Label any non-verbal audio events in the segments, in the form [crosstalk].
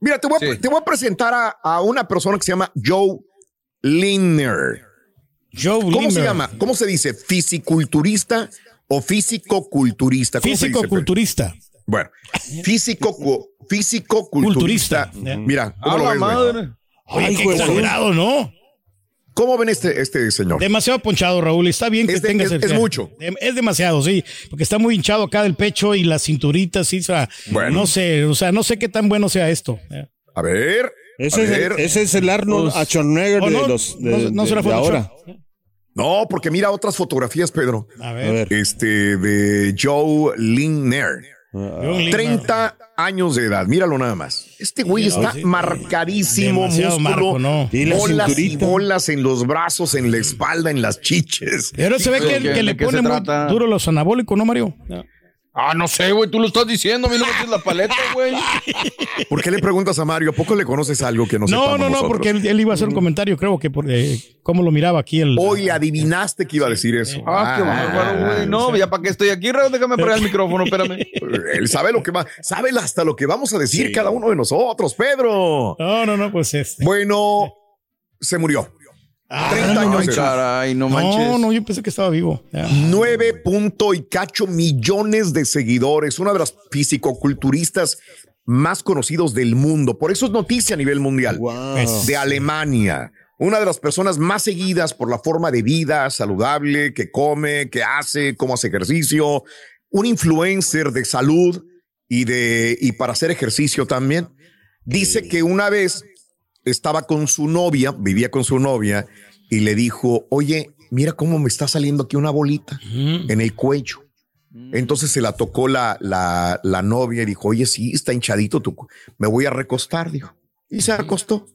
Mira, te voy a, te voy a presentar a, a una persona que se llama Joe Linner. Joe ¿Cómo se llama? ¿Cómo se dice? ¿Fisiculturista o físico-culturista? ¿Cómo se dice, Físico-culturista. Bueno, físico, físico-culturista. Mira, ¿cómo A lo la ves, madre. Oye, qué exagerado, ¿no? ¿Cómo ven este, este señor? Demasiado ponchado, Raúl. Está bien que Es de- tengas es- el- es mucho. Es demasiado, sí. Porque está muy hinchado acá del pecho y la cinturita, sí. O sea, Bueno. no sé, o sea, no sé qué tan bueno sea esto. A ver. Ese, a es, ver. el, ese es el Arnold Pues, Schwarzenegger ¿o de no? los de, No- no será de ahora. No, porque mira otras fotografías, Pedro. A A ver. ver. Este, de Joe Linner. Joe Linner. 30 años de edad, míralo nada más. Este güey está sí. marcadísimo, músculo, marco, ¿no? Y la bolas y bolas en los brazos, en la espalda, en las chiches. Pero se ve que, ¿de que le pone muy duro los anabólicos, ¿no, Mario? Ah, no sé, güey, tú lo estás diciendo, a mí no me tienes la paleta, güey. [laughs] ¿Por qué le preguntas a Mario? ¿A poco le conoces algo que no No, sepamos no, no, nosotros? porque él, él iba a hacer un comentario, creo que por eh, cómo lo miraba aquí el. Hoy le adivinaste que iba a decir eso. Ah, qué bárbaro, güey. No, ya para qué estoy aquí, Raúl, déjame apagar el micrófono, espérame. [laughs] Él sabe lo que va, sabe hasta lo que vamos a decir cada uno de nosotros, Pedro. No, no, no, pues este. Bueno, se murió. 30 años. Ay, de edad. caray, no manches. No, no, yo pensé que estaba vivo. Ya. 9 punto y cacho millones de seguidores, una de las fisicoculturistas más conocidos del mundo. Por eso es noticia a nivel mundial. Wow. De Alemania. Una de las personas más seguidas por la forma de vida saludable, que come, que hace, cómo hace ejercicio. Un influencer de salud y de y para hacer ejercicio también. Dice que una vez estaba con su novia, vivía con su novia y le dijo, oye, mira cómo me está saliendo aquí una bolita en el cuello. Entonces se la tocó la, la, la novia y dijo, oye, sí, está hinchadito tu, me voy a recostar, dijo. Y se acostó.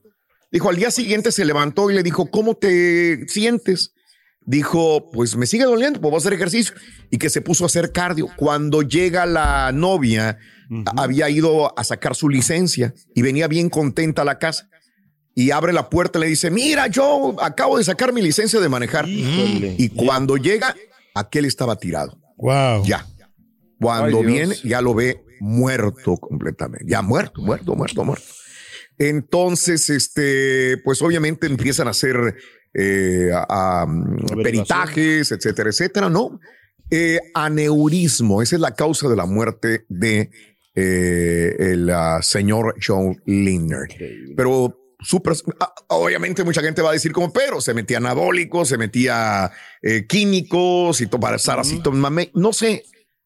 Dijo, al día siguiente se levantó y le dijo, ¿cómo te sientes? Dijo, pues me sigue doliendo, pues voy a hacer ejercicio. Y que se puso a hacer cardio. Cuando llega la novia, había ido a sacar su licencia y venía bien contenta a la casa. Y abre la puerta y le dice, mira, yo acabo de sacar mi licencia de manejar. Híjole. Y cuando llega, aquel estaba tirado. Wow. Ya. Cuando Ay, viene, ya lo ve muerto completamente. Ya muerto, muerto, muerto, muerto. Entonces, este, pues obviamente empiezan a hacer eh, a- a, mm, peritajes, etcétera, etcétera, ¿no? Eh, aneurismo, esa es la causa de la muerte de eh, el ah, señor John Linner. Pero ah, obviamente mucha gente va a decir como, pero se metía anabólicos, se metía eh, químicos y para estar así, mame- no sé.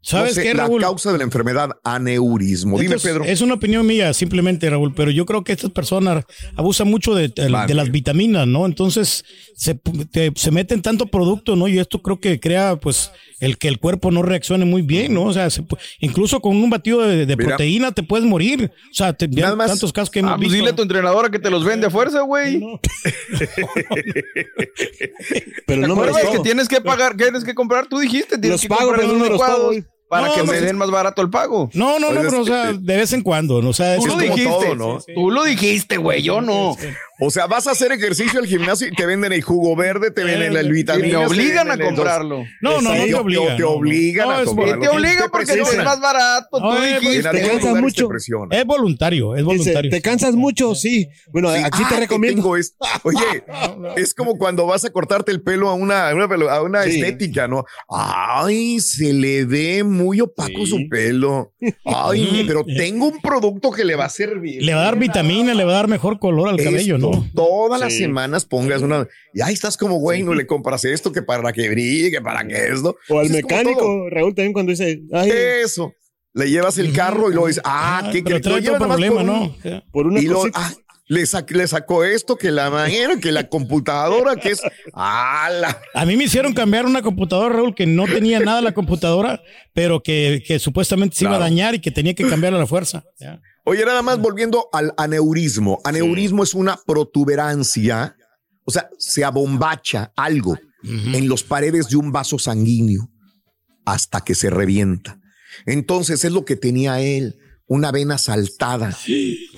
¿Sabes no sé, qué, La Raúl? causa de la enfermedad aneurismo. Dime, Pedro. Es una opinión mía, simplemente, Raúl, pero yo creo que estas personas abusan mucho de, de- Vale. de las vitaminas, ¿no? Entonces se, te- se meten tanto producto, ¿no? Y esto creo que crea, pues, el que el cuerpo no reaccione muy bien, ¿no? O sea, se incluso con un batido de, de Mira. proteína te puedes morir. O sea, te, Nada más- tantos casos que hemos Ah, pues visto. dile a tu entrenadora que te los vende a fuerza, güey. Pero no me que tienes que pagar, que tienes que comprar. Tú dijiste, tienes Los que pago, comprar pero no me los pago, licuados güey. Para No, que no, me sí. den más barato el pago. No, no, no, Pues pero o sea, de vez en cuando, ¿no? O sea, Tú lo dijiste, todo, ¿no? Tú lo dijiste, güey, yo no. O sea, vas a hacer ejercicio al gimnasio y te venden el jugo verde, te venden el Y vitamina. te obligan a comprarlo. No, no, no te Te, obligan. te obligan No, a comprarlo. Y te obligan porque te es más barato. No, Tú es- En dijiste. algunos cansa lugares mucho. te. Es voluntario, es Dice, voluntario. ¿te cansas mucho? Sí. Bueno, Sí. aquí Ah, te que recomiendo. Oye, [laughs] es como cuando vas a cortarte el pelo a una, a una, pelo- a una Sí. estética, ¿no? Ay, se le ve muy opaco su pelo. Ay, [laughs] pero tengo un producto que le va a servir. Le va a dar vitamina, le va a dar mejor color al cabello, ¿no? Todas las semanas pongas una. Y ahí estás como güey, no le compras esto que para que brille, que para que esto. O al mecánico, Raúl también cuando dice, ay, Eso. Le llevas el carro y luego dices, ah, Ah, nada más problema, por ¿no? Por una Y lo, ah, le, sac- le sacó esto, que la manera, que la computadora, que es. ¡Ah, la! A mí me hicieron cambiar una computadora, Raúl, que no tenía nada la computadora, pero que, que supuestamente se iba a dañar y que tenía que cambiarla a la fuerza. Ya. Oye, nada más volviendo al aneurismo. Aneurismo es una protuberancia, o sea, se abombacha algo en los paredes de un vaso sanguíneo hasta que se revienta. Entonces es lo que tenía él, una vena saltada.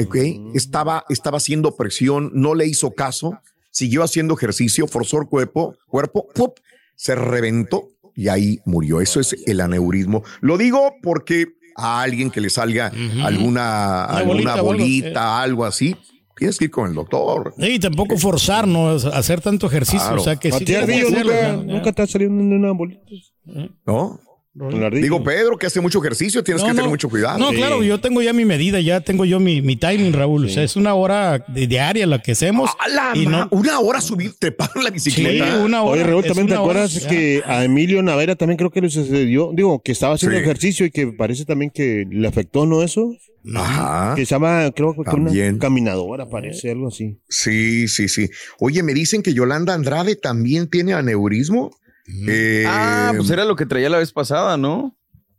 ¿ok? Estaba, estaba haciendo presión, no le hizo caso, siguió haciendo ejercicio, forzó el cuerpo, cuerpo, ¡pup! se reventó y ahí murió. Eso es el aneurismo. Lo digo porque a alguien que le salga alguna, alguna bolita o algo, bolita, algo así, tienes que ir con el doctor. Y tampoco forzar, ¿no? Hacer tanto ejercicio. Claro. O sea, que sí nunca, nunca te ha salido una, una bolita. ¿No? Digo, Pedro, que hace mucho ejercicio, tienes que tener mucho cuidado. No, Sí. claro, yo tengo ya mi medida, ya tengo yo mi, mi timing, Raúl. O sea, es una hora de diaria la que hacemos. ¡A la y ma- no, Una hora subir, trepar en la sí, bicicleta. una hora. Oye, Raúl, también te hora, acuerdas ya. que a Emilio Navera también creo que le sucedió, digo, que estaba haciendo Sí. ejercicio y que parece también que le afectó, ¿no? Eso, Ajá. que se llama, creo que una caminadora, parece algo así. Sí, sí, sí. Oye, me dicen que Yolanda Andrade también tiene aneurismo. Eh, Ah, pues era lo que traía la vez pasada, ¿no?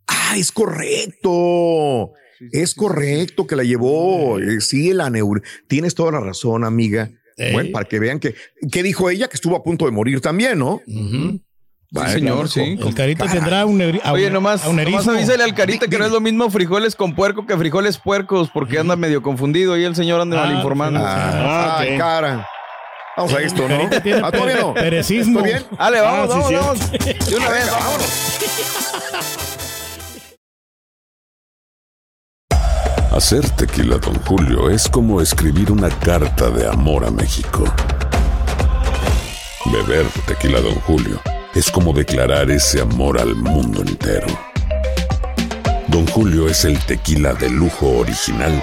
ah, es correcto. Es correcto que la llevó. Eh, sí, el aneurismo. Tienes toda la razón, amiga. Bueno, para que vean que, ¿qué dijo ella? Que estuvo a punto de morir también, ¿no? Bueno, señor, sí. El carita tendrá un a Oye, nomás, a un nomás avísale al carita que no es lo mismo frijoles con puerco que frijoles puercos, porque anda medio confundido y el señor anda Ah, mal informando. Ah, Ah, ay, ok. cara. Vamos a esto, ¿no? Carita tiene todavía no. perecismo. ¿Está bien? Dale, vamos, Ah, sí, vamos, sí. vamos. De una vez, vámonos. Hacer tequila, Don Julio, es como escribir una carta de amor a México. Beber tequila, Don Julio, es como declarar ese amor al mundo entero. Don Julio es el tequila de lujo original,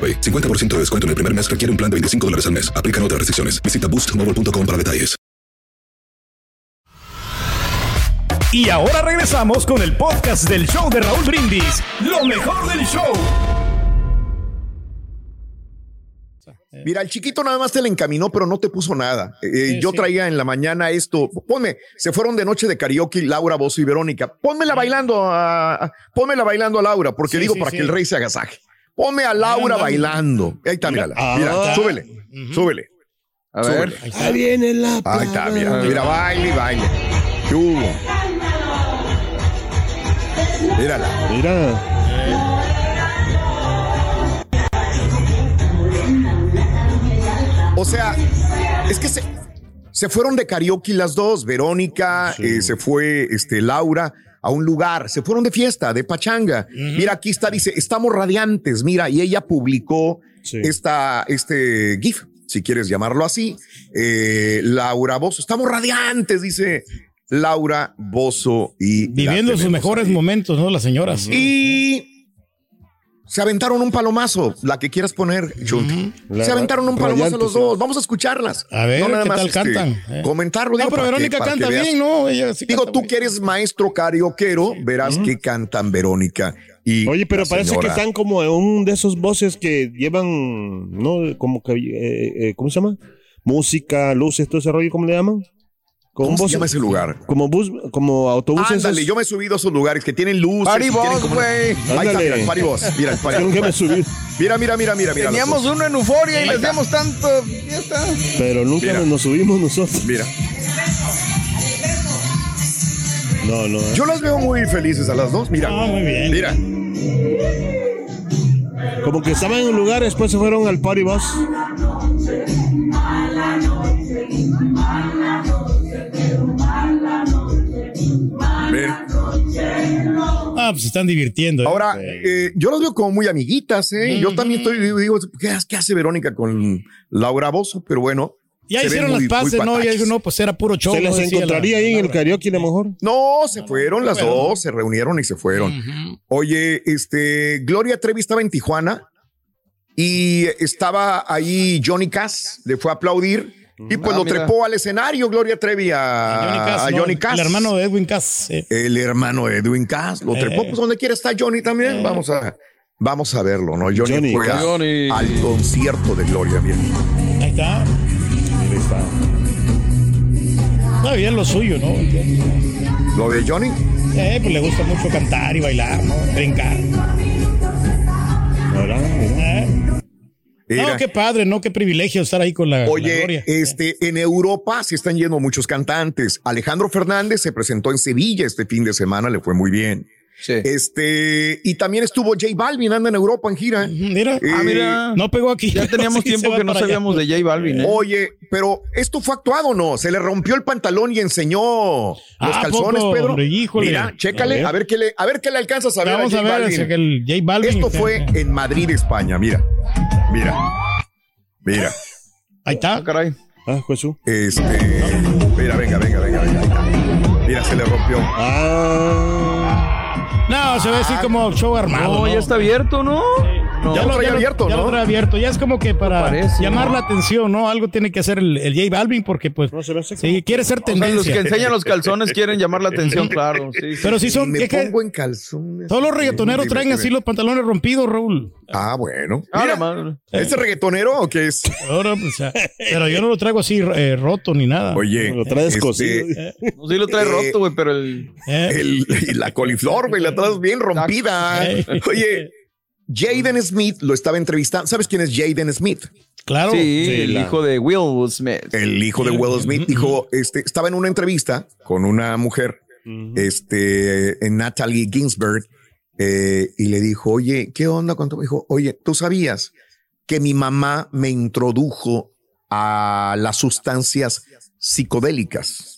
AroPay. 50% de descuento en el primer mes requiere un plan de 25 dólares al mes. Aplican otras restricciones. Visita boostmobile.com para detalles. Y ahora regresamos con el podcast del show de Raúl Brindis. Lo mejor del show. Mira, el chiquito nada más te le encaminó, pero no te puso nada. Eh, yo sí. traía en la mañana esto. Ponme, se fueron de noche de karaoke Laura, Bozo y Verónica. Pónmela bailando a, a- pónmela bailando a Laura, porque Sí, digo sí, para sí. que el rey se agasaje. Ponme a Laura bailando. Ahí está, mírala. Mira, Ah. súbele, súbele. A Súbele. ver. Ahí está. Ahí viene la Ahí está, mira, mira, baile y baile. ¿Qué hubo? Mírala. Mira, O sea, es que se, se fueron de karaoke las dos. Verónica, eh, se fue este, Laura a un lugar, se fueron de fiesta, de pachanga. Mira, aquí está, dice, estamos radiantes, mira, y ella publicó Sí. esta, este GIF, si quieres llamarlo así. Eh, Laura Bozo, estamos radiantes, dice Laura Bozo y... Viviendo sus mejores ahí. momentos, ¿no? Las señoras. Y se aventaron un palomazo, la que quieras poner, Chunti. Se aventaron un palomazo los dos. Vamos a escucharlas. A ver, nada ¿qué más, tal este, cantan? Eh. Comentarlo. No, pero Verónica que canta bien, ¿no? Ella sí Digo, canta tú que eres maestro carioquero, verás que cantan Verónica y Oye, pero la parece que están como en un de esos voces que llevan, ¿no? Como que, eh, eh, ¿cómo se llama? Música, luces, todo ese rollo, ¿cómo le llaman? Con ¿Cómo se llama ese lugar? Como bus, como autobuses. Ándale, esos- yo me he subido a esos lugares que tienen como una- güey. Ahí está, mira, el Party Boss. Mira, el nunca me subí, Mira, mira, mira, mira, mira. Teníamos uno en Euforia y les dimos tanto. Ya está. pero nunca Mira. nos subimos nosotros. Mira. No, no. Yo las veo muy felices a las dos. Mira. Ah, muy bien. Mira. Como que estaban en un lugar, después se fueron al party bus. Ah, pues se están divirtiendo. ¿eh? Ahora, eh, yo las veo como muy amiguitas, ¿eh? Yo también estoy, digo, ¿qué, qué hace Verónica con Laura Bozo? Pero bueno. ya hicieron muy- las paces, ¿no? Ya dijo, no, pues era puro show. Se las encontraría la- ahí en el karaoke a lo mejor. No, se fueron las dos, se reunieron y se fueron. Oye, este, Gloria Trevi estaba en Tijuana y estaba ahí Johnny Cass, le fue a aplaudir y pues Ah, lo mira. trepó al escenario Gloria Trevi a, Johnny Cass, a ¿no? Johnny Cass. El hermano de Edwin Cass. eh. El hermano de Edwin Cass, lo trepó, Eh. pues donde quiera está Johnny también, vamos a, vamos a verlo, ¿no? Johnny, Johnny fue a- Cass. Johnny. al concierto de Gloria, bien. Ahí está. Ahí está. Está bien lo suyo, ¿no? Lo de Johnny, Eh, pues le gusta mucho cantar y bailar, ¿no? Brincar. ¿Verdad? Era- No, qué padre, ¿no? Qué privilegio estar ahí con la, la Oye, Gloria. este, en Europa se están yendo muchos cantantes. Alejandro Fernández se presentó en Sevilla este fin de semana, le fue muy bien. Sí. Este, y también estuvo J Balvin, anda en Europa en gira. Mira, Eh, Ah, mira. no pegó aquí. Ya teníamos [laughs] Sí, tiempo que no allá. sabíamos de J Balvin, ¿eh? Oye, pero esto fue actuado, o ¿no? Se le rompió el pantalón y enseñó los Ah, ¿a calzones, poco? Pedro. Hombre. Mira, chécale, A ver. a ver qué le, a ver qué le alcanzas a ver Vamos a a J ver, Balvin. ese que el J Balvin. Esto fue en Madrid, España. Mira, mira, mira. Ahí Ah, está. caray. Ah, Jesús. Este, mira, venga, venga, venga, venga. Mira, se le rompió. Ah. No, se ve así como show armado. No, ya está abierto, ¿no? No. Ya lo trae abierto, ya ¿no? lo trae abierto. Ya es como que para parece, llamar ¿no? la atención, ¿no? Algo tiene que hacer el, el J Balvin porque, pues, No se ve así sí, quiere ser O sea, tendencia. los que enseñan los calzones quieren llamar la atención, claro. Sí, sí. Pero si son. me es que pongo en calzones. todos los reggaetoneros Dime, traen así los pantalones rompidos, Raúl. Ah, bueno. Ah, Mira. ¿Este reggaetonero o qué es? Ahora, pues, ya. pero yo no lo traigo así eh, roto ni nada. Oye, Lo traes este, cosido. No, sí lo trae Eh, roto, güey, pero el... Eh, el- y la coliflor, güey, la traes bien rompida. Eh. Oye, Jaden Smith lo estaba entrevistando. ¿Sabes quién es Jaden Smith? claro. sí, sí, el la- hijo de Will Smith. El hijo de Will Smith dijo, este, estaba en una entrevista con una mujer, este, en Natalie Ginsberg, eh, y le dijo, oye, ¿qué onda con tu Dijo, oye, ¿tú sabías que mi mamá me introdujo a las sustancias psicodélicas?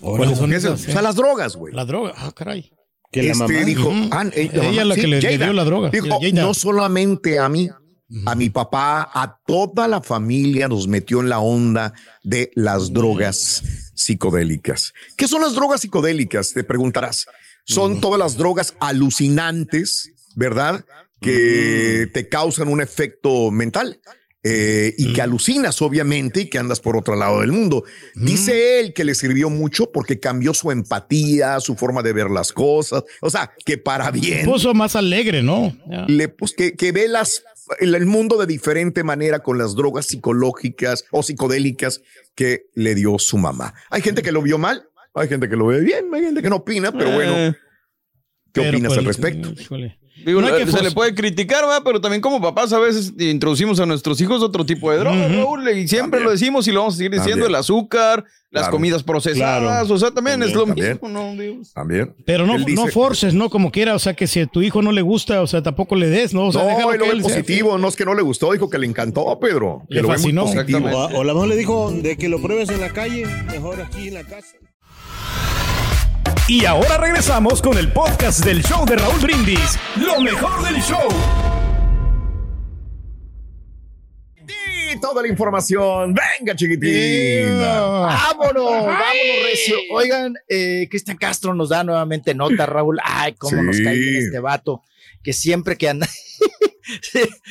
¿Cuáles son ¿Qué es eso? esas? O sea, las drogas, güey. La droga. Ah, caray. Que la Este, mamá. dijo, ah, eh, Ella mamá, la que le- le Jada. dio la droga. Dijo, Jada. no solamente a mí, a mi papá, a toda la familia nos metió en la onda de las drogas psicodélicas. ¿Qué son las drogas psicodélicas? Te preguntarás. Son todas las drogas alucinantes, ¿verdad? Que te causan un efecto mental. Eh, y que alucinas, obviamente, y que andas por otro lado del mundo. Dice él que le sirvió mucho porque cambió su empatía, su forma de ver las cosas. O sea, que para bien Puso más alegre, ¿no? Le, pues, que, que ve las, el, el mundo de diferente manera con las drogas psicológicas o psicodélicas que le dio su mamá. Hay gente que lo vio mal, hay gente que lo ve bien, hay gente que no opina, pero bueno, Eh, ¿qué Pero, opinas pues, al respecto? híjole. digo, No se le puede criticar, ¿verdad? Pero también como papás a veces introducimos a nuestros hijos otro tipo de drogas, Raúl, y siempre También. lo decimos y lo vamos a seguir diciendo, También. el azúcar, las Claro. comidas procesadas, Claro. o sea, también, es lo También. mismo, ¿no? Digo, También. Pero no, dice- no forces, ¿no? Como quiera, o sea, que si a tu hijo no le gusta, o sea, tampoco le des, ¿no? O sea, no, déjalo él lo que ve él sea- positivo, no es que no le gustó, dijo que le encantó, Pedro. Que Le lo ve muy fascinó. positivo. Exactamente. O, o a lo mejor le dijo de que lo pruebes en la calle, mejor aquí en la casa. Y ahora regresamos con el podcast del show de Raúl Brindis. Lo mejor del show. Y toda la información, venga chiquitina. Vámonos, vámonos, recio. Oigan, eh, Cristian Castro nos da nuevamente nota, Raúl. Ay, cómo nos cae bien este vato, que siempre que anda, [laughs]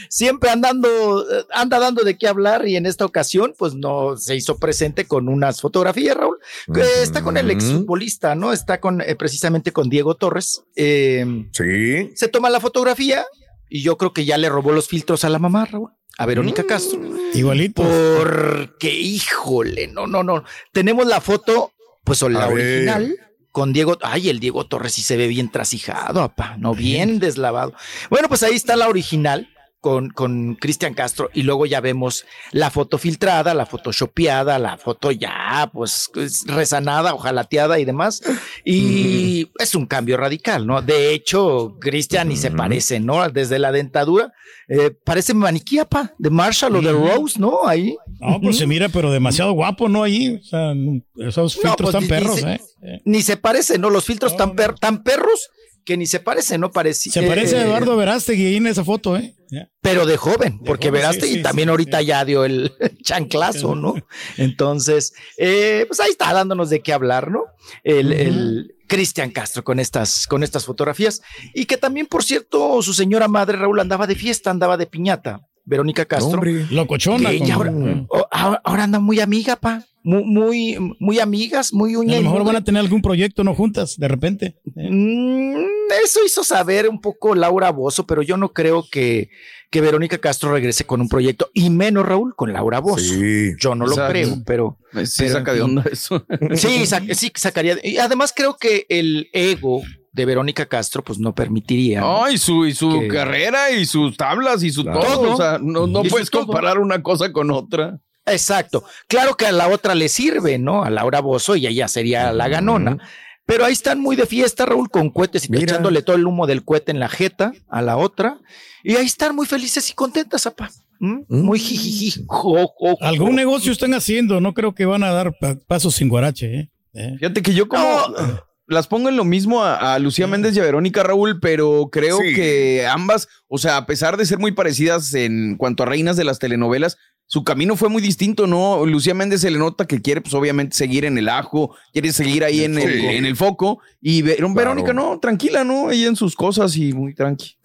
siempre andando, eh, anda dando de qué hablar y en esta ocasión, pues no se hizo presente con unas fotografías, Raúl. que Está con el exfutbolista, ¿no? Está con, eh, precisamente con Diego Torres. Eh, Sí. se toma la fotografía y yo creo que ya le robó los filtros a la mamá, Raúl, a Verónica Mm. Castro. Igualito. Porque, híjole, no, no, no. Tenemos la foto, pues o la A ver. Con Diego. Ay, el Diego Torres sí se ve bien trasijado, papá, no bien deslavado. Bueno, pues ahí está la original con, con Cristian Castro y luego ya vemos la foto filtrada, la photoshopeada, la foto ya pues resanada, ojalateada y demás. Y es un cambio radical, ¿no? De hecho, Cristian ni se parece, ¿no? Desde la dentadura, eh, parece maniquí, pa, de Marshall o de Rose, ¿no? Ahí. No, pues se mira, pero demasiado guapo, ¿no? Ahí, o sea, esos filtros pues, tan perros, ni se, ¿eh? Ni se parece, ¿no? Los filtros tan, per- tan perros que ni se parece, ¿no? Parece, Se parece a eh, Eduardo Verástegui en esa foto, ¿eh? Pero de joven, porque joven, veraste sí, y sí, también sí, ahorita ya dio el [laughs] chanclazo, ¿no? [laughs] Entonces, eh, pues ahí está dándonos de qué hablar, ¿no? El, el Cristian Castro con estas, con estas fotografías y que también, por cierto, su señora madre Raúl andaba de fiesta, andaba de piñata. Verónica Castro. Locochona. que ella con- ahora, ahora- ahora anda muy amiga, pa. Muy, muy, muy amigas, muy a uña. lo y mejor van a tener algún proyecto, ¿no? Juntas, de repente. ¿eh? Mm, eso hizo saber un poco Laura Bozo, pero yo no creo que, que Verónica Castro regrese con un proyecto, y menos Raúl con Laura Bozo. Sí. Yo no lo creo, pero Sí, Pero, saca de onda eso. [laughs] sí, sa- sí sacaría. Y además creo que el ego de Verónica Castro, pues no permitiría. ¿no? Y su, y su Que- carrera y sus tablas y su Claro. todo. O sea, no, puedes todo. comparar una cosa con otra. Exacto. Claro que a la otra le sirve, ¿no? A Laura Bozo y ella sería la ganona. Pero ahí están muy de fiesta, Raúl, con cohetes y echándole todo el humo del cohete en la jeta a la otra. Y ahí están muy felices y contentas, apa. ¿Mm? Muy jijiji. jo, jo, jo. Algún negocio están haciendo, no creo que van a dar pa- pasos sin guarache, ¿eh? ¿Eh? Fíjate que yo como No. las pongo en lo mismo a, a Lucía Méndez y a Verónica Raúl, pero creo Sí. que ambas, o sea, a pesar de ser muy parecidas en cuanto a reinas de las telenovelas, su camino fue muy distinto, ¿no? Lucía Méndez se le nota que quiere, pues obviamente, seguir en el ajo, quiere seguir ahí en, el, Sí. en el foco. Y Ver- Verónica, no, tranquila, ¿no? Ella en sus cosas y muy tranqui.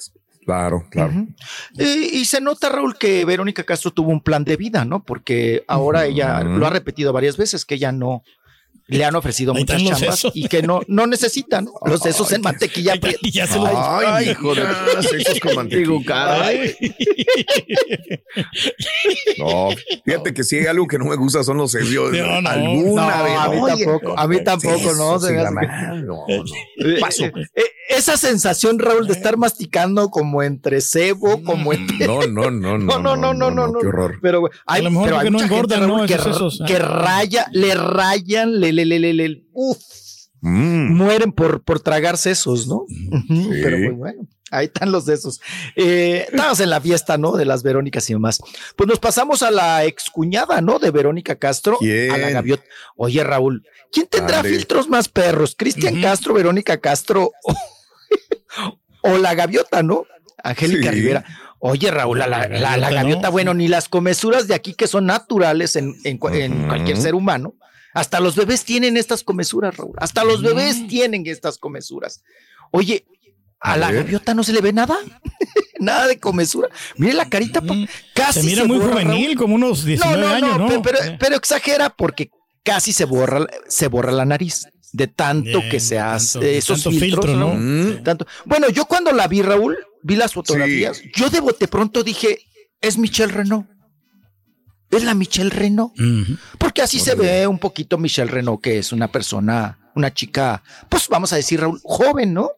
Claro, claro. Y se nota, Raúl, que Verónica Castro tuvo un plan de vida, ¿no? Porque ahora ella lo ha repetido varias veces que ella no le han ofrecido muchas chambas sesos. y que no, no necesita, ¿no? Los sesos en mantequilla. Ahí está, y ya se los- Ay, Ay, hijo de sexos con mantequilla. Ay, No, fíjate que si hay algo que no me gusta son los. No, no. Alguna vez. a mí Oye, tampoco, a mí tampoco, ¿no? Se que-. Eh, esa sensación, Raúl, de estar masticando como entre cebo, como entre. No, no, no, No, no, no, no, no, no. Qué horror. Pero hay, A lo mejor pero hay no mucha gente, engordan, Raúl, ¿no? que, Esos sesos, que ah. raya, le rayan, le, le, le, le, le- uf, Mm. mueren por, por tragar sesos, ¿no? Pero pues bueno, ahí están los de esos. Eh, estamos en la fiesta, ¿no? De las Verónicas y demás. Pues nos pasamos a la excuñada, ¿no? De Verónica Castro, ¿Quién? a la gaviota. Oye, Raúl, ¿quién tendrá Dale. filtros más perros? ¿Cristian Castro, Verónica Castro o, [laughs] o la gaviota, ¿no? Angélica Sí. Rivera. Oye, Raúl, la, la- la- la gaviota, gaviota, ¿no? bueno, ni las comesuras de aquí que son naturales en, cualquier ser humano. Hasta los bebés tienen estas comesuras, Raúl. Hasta los bebés tienen estas comesuras. Oye, a, A la ver. gaviota no se le ve nada. [laughs] nada de comesura. Mire la carita, casi Se mira muy borra, juvenil, Raúl. como unos 19 no, no, años, no, ¿no? pe- Pero, Eh. pero exagera porque casi se borra, se borra la nariz de tanto Bien, que se hace tanto- esos tanto filtros, filtro, ¿no? ¿no? Tanto. Bueno, yo cuando la vi, Raúl, vi las fotografías, yo de bote pronto dije, es Michelle Renault. Es la Michelle Renault. Porque así se ve un poquito Michelle Renault, que es una persona, una chica, pues vamos a decir, Raúl, joven, ¿no?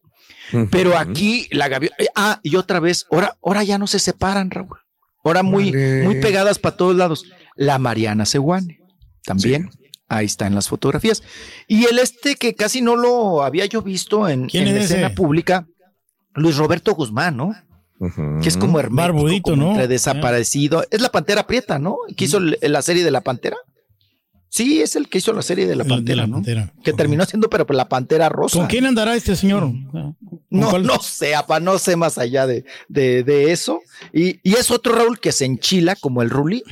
Pero aquí la gaviota. Ah, y otra vez, ahora, ahora ya no se separan, Raúl. Ahora muy, muy pegadas para todos lados. La Mariana Seguane, también. Ahí está en las fotografías. Y el este que casi no lo había yo visto en, ¿Quién en es escena ese? pública, Luis Roberto Guzmán, ¿no? Que es como hermético, Barbudito, como ¿no? entre desaparecido. Es la Pantera Prieta, ¿no? Que hizo la serie de la Pantera. Sí, es el que hizo la serie de la de Pantera, la ¿no? Pantera. Que terminó siendo, pero pues, la Pantera Rosa. ¿Con quién andará este señor? ¿Con No, cuál? no sé, apa, no sé más allá de, de, de eso. Y, y es otro Raúl que se enchila como el Ruli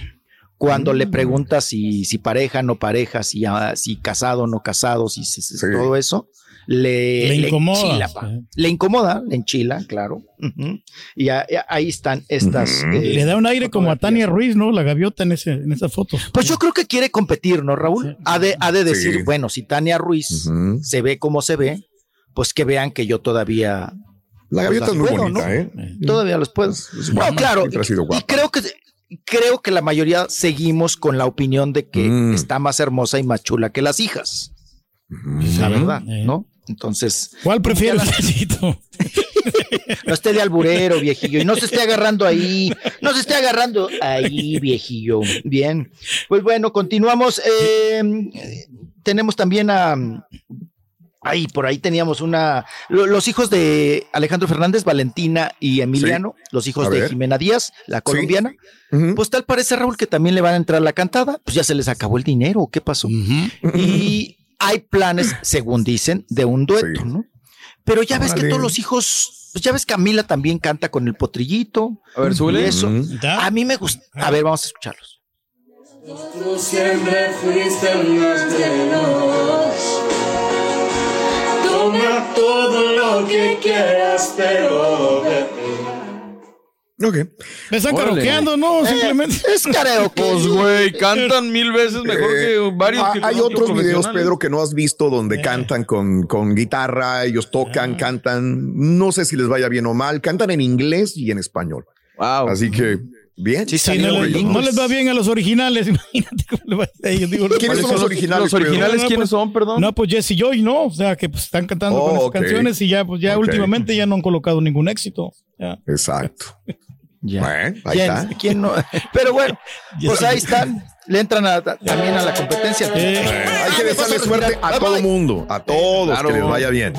cuando Mm. le pregunta si, si pareja, no pareja, si, ah, si casado, no casado, si, si- si- Sí. todo eso. Le, Le incomoda. enchila. Le incomoda, le enchila, claro. Y a- a- ahí están estas. Eh, Le da un aire como a. Tania Ruiz, ¿no? La gaviota en, ese, en esas fotos. Pues yo creo que quiere competir, ¿no, Raúl? Ha de, ha de decir, Sí. bueno, si Tania Ruiz se ve como se ve, pues que vean que yo todavía La gaviota Pues es muy puedo, bonita, ¿no? ¿eh? Todavía los puedo. es No, guapa, claro. siempre ha sido y- guapa. Y creo que creo que la mayoría seguimos con la opinión de que Mm. está más hermosa y más chula que las hijas. Ujú. La verdad, Eh. ¿no? Entonces, ¿Cuál prefiere la-? [laughs] No esté de alburero, viejillo. Y no se esté agarrando ahí. No se esté agarrando ahí, viejillo. Bien. Pues bueno, continuamos. Eh, tenemos también a. Ahí, por ahí teníamos una. lo- Los hijos de Alejandro Fernández, Valentina y Emiliano, los hijos de. Jimena Díaz, la colombiana. Ujú. Pues tal parece, Raúl, que también le van a entrar la cantada. Pues ya se les acabó el dinero. ¿Qué pasó? Y hay planes, según dicen, de un dueto, Sí. ¿no? Pero ya ves que todos los hijos, pues ya ves Camila también canta con el potrillito. A ver, súbele. y Eso. A mí me gusta. A ver, vamos a escucharlos. Tú siempre fuiste el más veloz. Toma todo lo que quieras, pero vete. Ok. Me están karaokeando, ¿no? Simplemente. Es karaoke. Pues, güey, cantan mil veces mejor Eh, que varios. Ah, que hay otros videos. Pedro, que no has visto donde cantan con, con guitarra, ellos tocan, cantan, no sé si les vaya bien o mal, cantan en inglés y en español. Wow. Así que, bien. Sí, Sí, no, les, no les va bien a los originales. [laughs] Imagínate cómo le va a ellos. Digo, ¿Quiénes ¿Cuáles son los originales, Los originales? ¿quiénes son, perdón? No, pues Jesse Joy, no. O sea, que pues, están cantando Oh, con esas canciones y ya, pues ya últimamente ya no han colocado ningún éxito. Ya. Exacto. [laughs] Ya. Bueno, ahí ¿Quién, está. quién no? Pero bueno, [laughs] pues ahí están. Le entran a- también a la competencia. Eh, Hay que desearle suerte a todo el mundo, a todos Claro. que les vaya bien.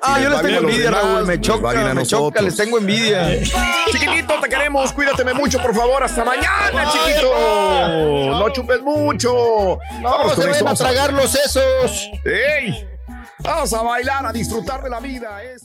Ah, yo les tengo envidia, demás, Raúl. Me choca, me choca, les tengo envidia. Chiquitito, te queremos, cuídateme mucho, por favor. Hasta mañana, chiquito. No chupes mucho. No, Vamos se esto, a tragar los sesos. ¡Ey! Vamos a bailar, a disfrutar de la vida. Es...